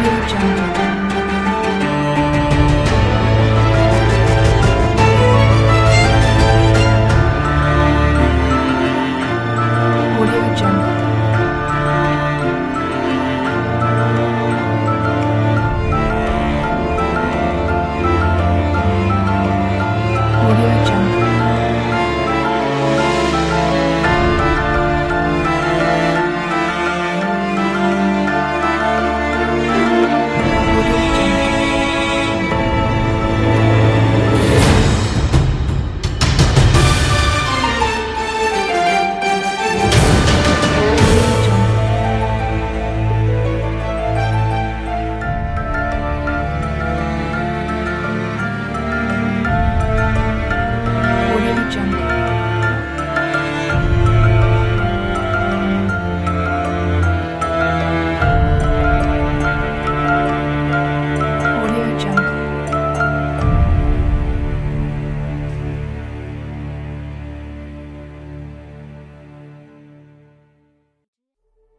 一眨眼